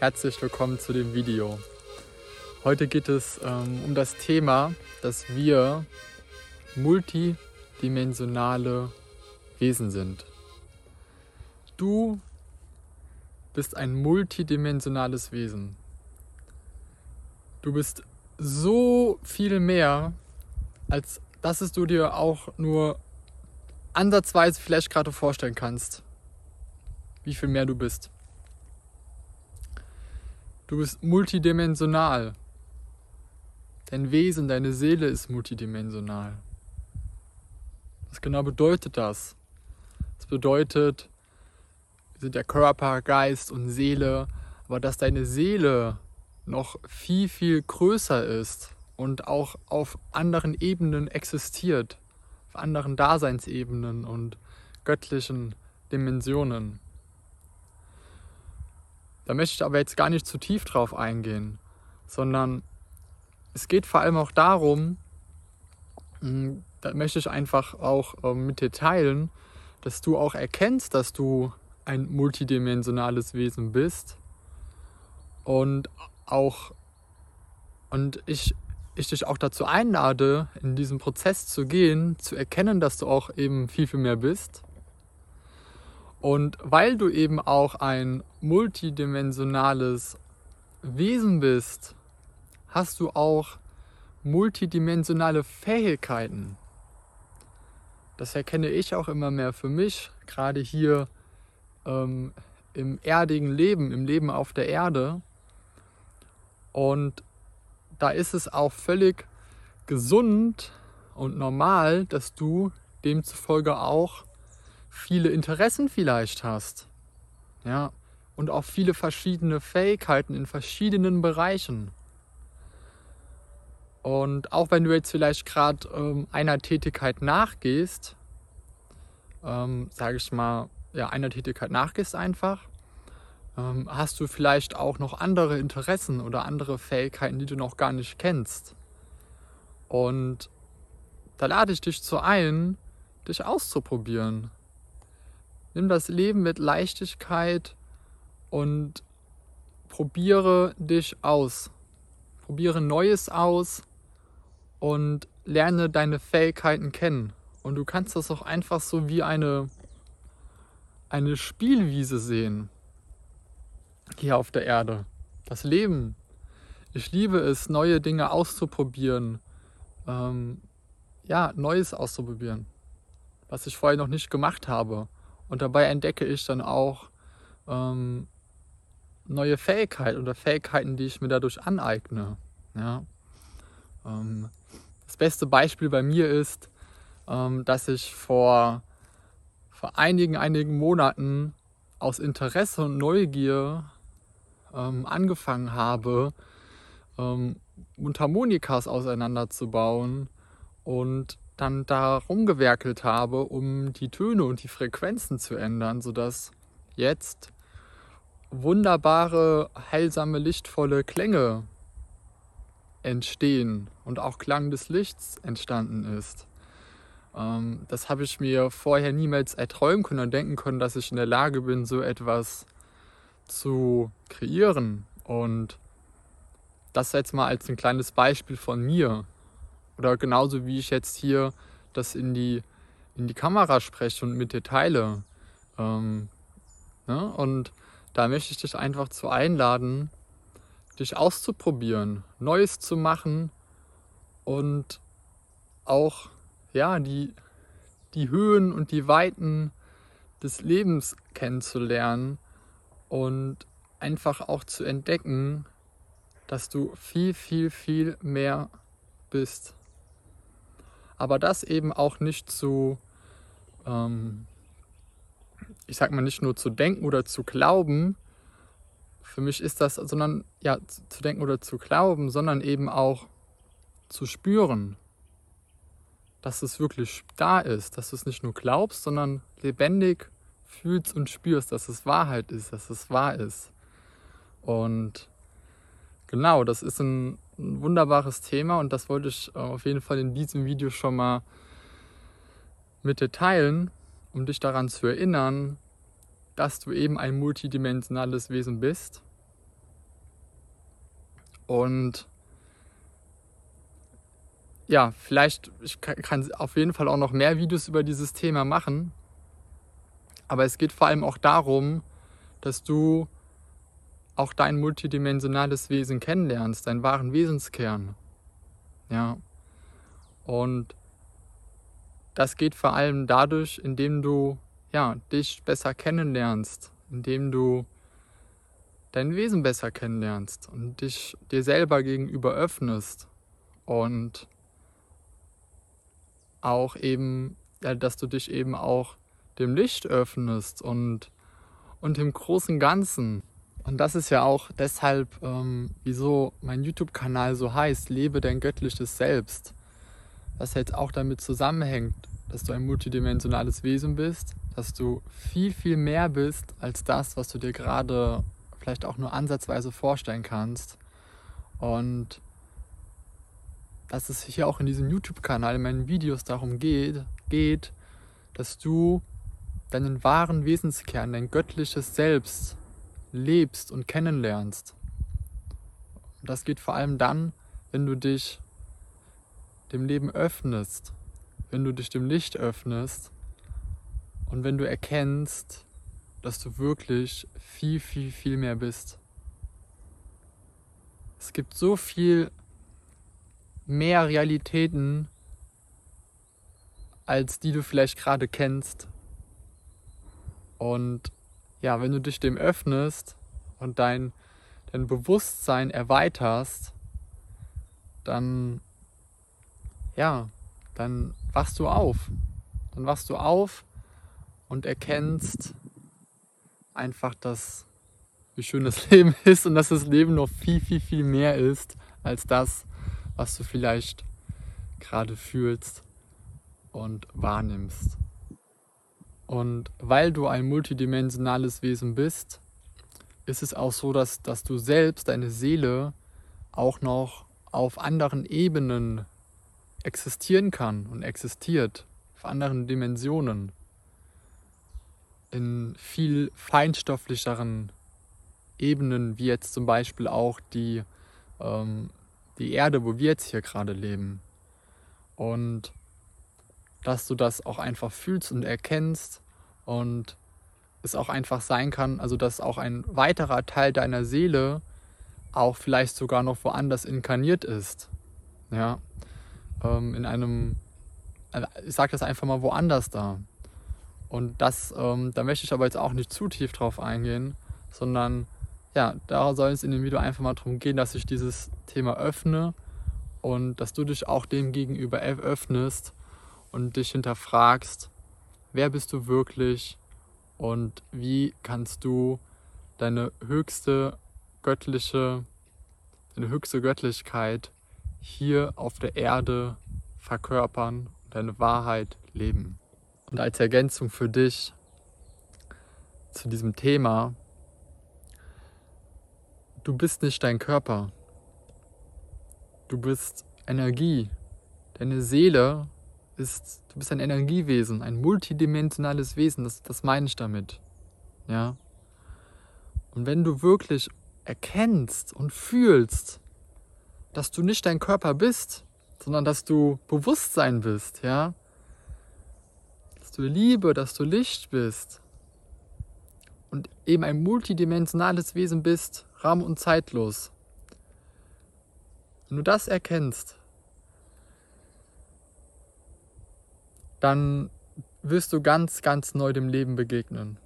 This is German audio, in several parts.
Herzlich willkommen zu dem Video. Heute geht es ähm, um das Thema, dass wir multidimensionale Wesen sind. Du bist ein multidimensionales Wesen. Du bist so viel mehr, als dass es du dir auch nur ansatzweise vielleicht gerade vorstellen kannst, wie viel mehr du bist. Du bist multidimensional. Dein Wesen, deine Seele ist multidimensional. Was genau bedeutet das? Das bedeutet, wir sind der Körper, Geist und Seele, aber dass deine Seele noch viel, viel größer ist und auch auf anderen Ebenen existiert, auf anderen Daseinsebenen und göttlichen Dimensionen. Da möchte ich aber jetzt gar nicht zu tief drauf eingehen, sondern es geht vor allem auch darum, hm, da möchte ich einfach auch ähm, mit dir teilen, dass du auch erkennst, dass du ein multidimensionales Wesen bist und auch und ich, ich dich auch dazu einlade, in diesen Prozess zu gehen, zu erkennen, dass du auch eben viel, viel mehr bist und weil du eben auch ein multidimensionales Wesen bist, hast du auch multidimensionale Fähigkeiten. Das erkenne ich auch immer mehr für mich, gerade hier ähm, im erdigen Leben, im Leben auf der Erde. Und da ist es auch völlig gesund und normal, dass du demzufolge auch viele Interessen vielleicht hast. Ja, und auch viele verschiedene Fähigkeiten in verschiedenen Bereichen. Und auch wenn du jetzt vielleicht gerade ähm, einer Tätigkeit nachgehst, ähm, sage ich mal, ja, einer Tätigkeit nachgehst einfach, ähm, hast du vielleicht auch noch andere Interessen oder andere Fähigkeiten, die du noch gar nicht kennst. Und da lade ich dich zu ein, dich auszuprobieren. Nimm das Leben mit Leichtigkeit und probiere dich aus. Probiere Neues aus und lerne deine Fähigkeiten kennen. Und du kannst das auch einfach so wie eine, eine Spielwiese sehen hier auf der Erde. Das Leben. Ich liebe es, neue Dinge auszuprobieren. Ähm, ja, Neues auszuprobieren, was ich vorher noch nicht gemacht habe. Und dabei entdecke ich dann auch ähm, neue Fähigkeiten oder Fähigkeiten, die ich mir dadurch aneigne. Ja? Ähm, das beste Beispiel bei mir ist, ähm, dass ich vor, vor einigen, einigen Monaten aus Interesse und Neugier ähm, angefangen habe, ähm, Mundharmonikas auseinanderzubauen und dann da rumgewerkelt habe, um die Töne und die Frequenzen zu ändern, sodass jetzt wunderbare, heilsame, lichtvolle Klänge entstehen und auch Klang des Lichts entstanden ist. Ähm, das habe ich mir vorher niemals erträumen können und denken können, dass ich in der Lage bin, so etwas zu kreieren. Und das jetzt mal als ein kleines Beispiel von mir. Oder genauso wie ich jetzt hier das in die, in die Kamera spreche und mit dir teile. Ähm, ne? Und da möchte ich dich einfach zu einladen, dich auszuprobieren, Neues zu machen und auch ja, die, die Höhen und die Weiten des Lebens kennenzulernen und einfach auch zu entdecken, dass du viel, viel, viel mehr bist aber das eben auch nicht zu, ähm, ich sag mal, nicht nur zu denken oder zu glauben, für mich ist das, sondern ja, zu denken oder zu glauben, sondern eben auch zu spüren, dass es wirklich da ist, dass du es nicht nur glaubst, sondern lebendig fühlst und spürst, dass es Wahrheit ist, dass es wahr ist. Und genau, das ist ein ein wunderbares Thema und das wollte ich äh, auf jeden Fall in diesem Video schon mal mit dir teilen, um dich daran zu erinnern, dass du eben ein multidimensionales Wesen bist Und ja, vielleicht, ich kann auf jeden Fall auch noch mehr Videos über dieses Thema machen. Aber es geht vor allem auch darum, dass du auch dein multidimensionales Wesen kennenlernst, deinen wahren Wesenskern. Ja. Und das geht vor allem dadurch, indem du ja, dich besser kennenlernst, indem du dein Wesen besser kennenlernst und dich dir selber gegenüber öffnest und auch eben, ja, dass du dich eben auch dem Licht öffnest und, und dem großen Ganzen. Und das ist ja auch deshalb, ähm, wieso mein YouTube-Kanal so heißt, lebe dein göttliches Selbst. Was jetzt auch damit zusammenhängt, dass du ein multidimensionales Wesen bist, dass du viel, viel mehr bist als das, was du dir gerade vielleicht auch nur ansatzweise vorstellen kannst. Und dass es hier auch in diesem YouTube-Kanal, in meinen Videos darum geht, geht, dass du deinen wahren Wesenskern, dein göttliches Selbst lebst und kennenlernst. Das geht vor allem dann, wenn du dich dem Leben öffnest, wenn du dich dem Licht öffnest und wenn du erkennst, dass du wirklich viel, viel, viel mehr bist. Es gibt so viel mehr Realitäten, als die du vielleicht gerade kennst. Und ja, wenn du dich dem öffnest und dein, dein Bewusstsein erweiterst, dann ja, dann wachst du auf. Dann wachst du auf und erkennst einfach, dass wie schön das Leben ist und dass das Leben noch viel, viel, viel mehr ist als das, was du vielleicht gerade fühlst und wahrnimmst. Und weil du ein multidimensionales Wesen bist, ist es auch so, dass, dass du selbst, deine Seele, auch noch auf anderen Ebenen existieren kann und existiert, auf anderen Dimensionen, in viel feinstofflicheren Ebenen, wie jetzt zum Beispiel auch die, ähm, die Erde, wo wir jetzt hier gerade leben. Und dass du das auch einfach fühlst und erkennst und es auch einfach sein kann, also dass auch ein weiterer Teil deiner Seele auch vielleicht sogar noch woanders inkarniert ist. Ja, ähm, in einem, äh, ich sage das einfach mal woanders da. Und das, ähm, da möchte ich aber jetzt auch nicht zu tief drauf eingehen, sondern ja, da soll es in dem Video einfach mal darum gehen, dass ich dieses Thema öffne und dass du dich auch dem gegenüber öffnest und dich hinterfragst, wer bist du wirklich und wie kannst du deine höchste göttliche, deine höchste Göttlichkeit hier auf der Erde verkörpern und deine Wahrheit leben. Und als Ergänzung für dich zu diesem Thema, du bist nicht dein Körper. Du bist Energie. Deine Seele ist, du bist ein Energiewesen, ein multidimensionales Wesen, das, das meine ich damit. Ja. Und wenn du wirklich erkennst und fühlst, dass du nicht dein Körper bist, sondern dass du Bewusstsein bist, ja, dass du Liebe, dass du Licht bist und eben ein multidimensionales Wesen bist, raum- und zeitlos. Wenn du das erkennst, dann wirst du ganz, ganz neu dem Leben begegnen.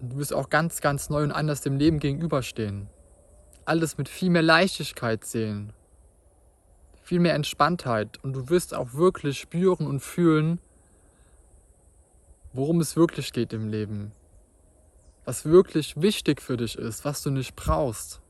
Du wirst auch ganz, ganz neu und anders dem Leben gegenüberstehen. Alles mit viel mehr Leichtigkeit sehen. Viel mehr Entspanntheit. Und du wirst auch wirklich spüren und fühlen, worum es wirklich geht im Leben. Was wirklich wichtig für dich ist, was du nicht brauchst.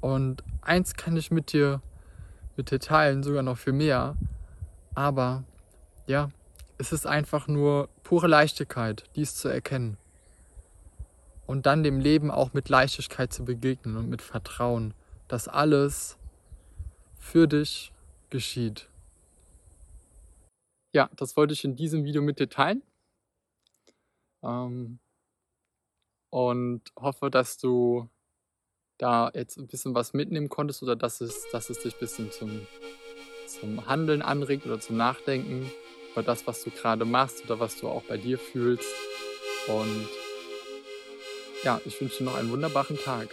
Und eins kann ich mit dir, mit dir teilen, sogar noch viel mehr. Aber ja, es ist einfach nur pure Leichtigkeit, dies zu erkennen. Und dann dem Leben auch mit Leichtigkeit zu begegnen und mit Vertrauen, dass alles für dich geschieht. Ja, das wollte ich in diesem Video mit dir teilen. Ähm, und hoffe, dass du da jetzt 'n bisschen was mitnehmen konntest oder dass es dass es dich bisschen zum zum Handeln anregt oder zum Nachdenken über das, was du grade machst oder was du auch bei dir fühlst. Und ja, ich wünsche dir noch einen wunderbaren Tag.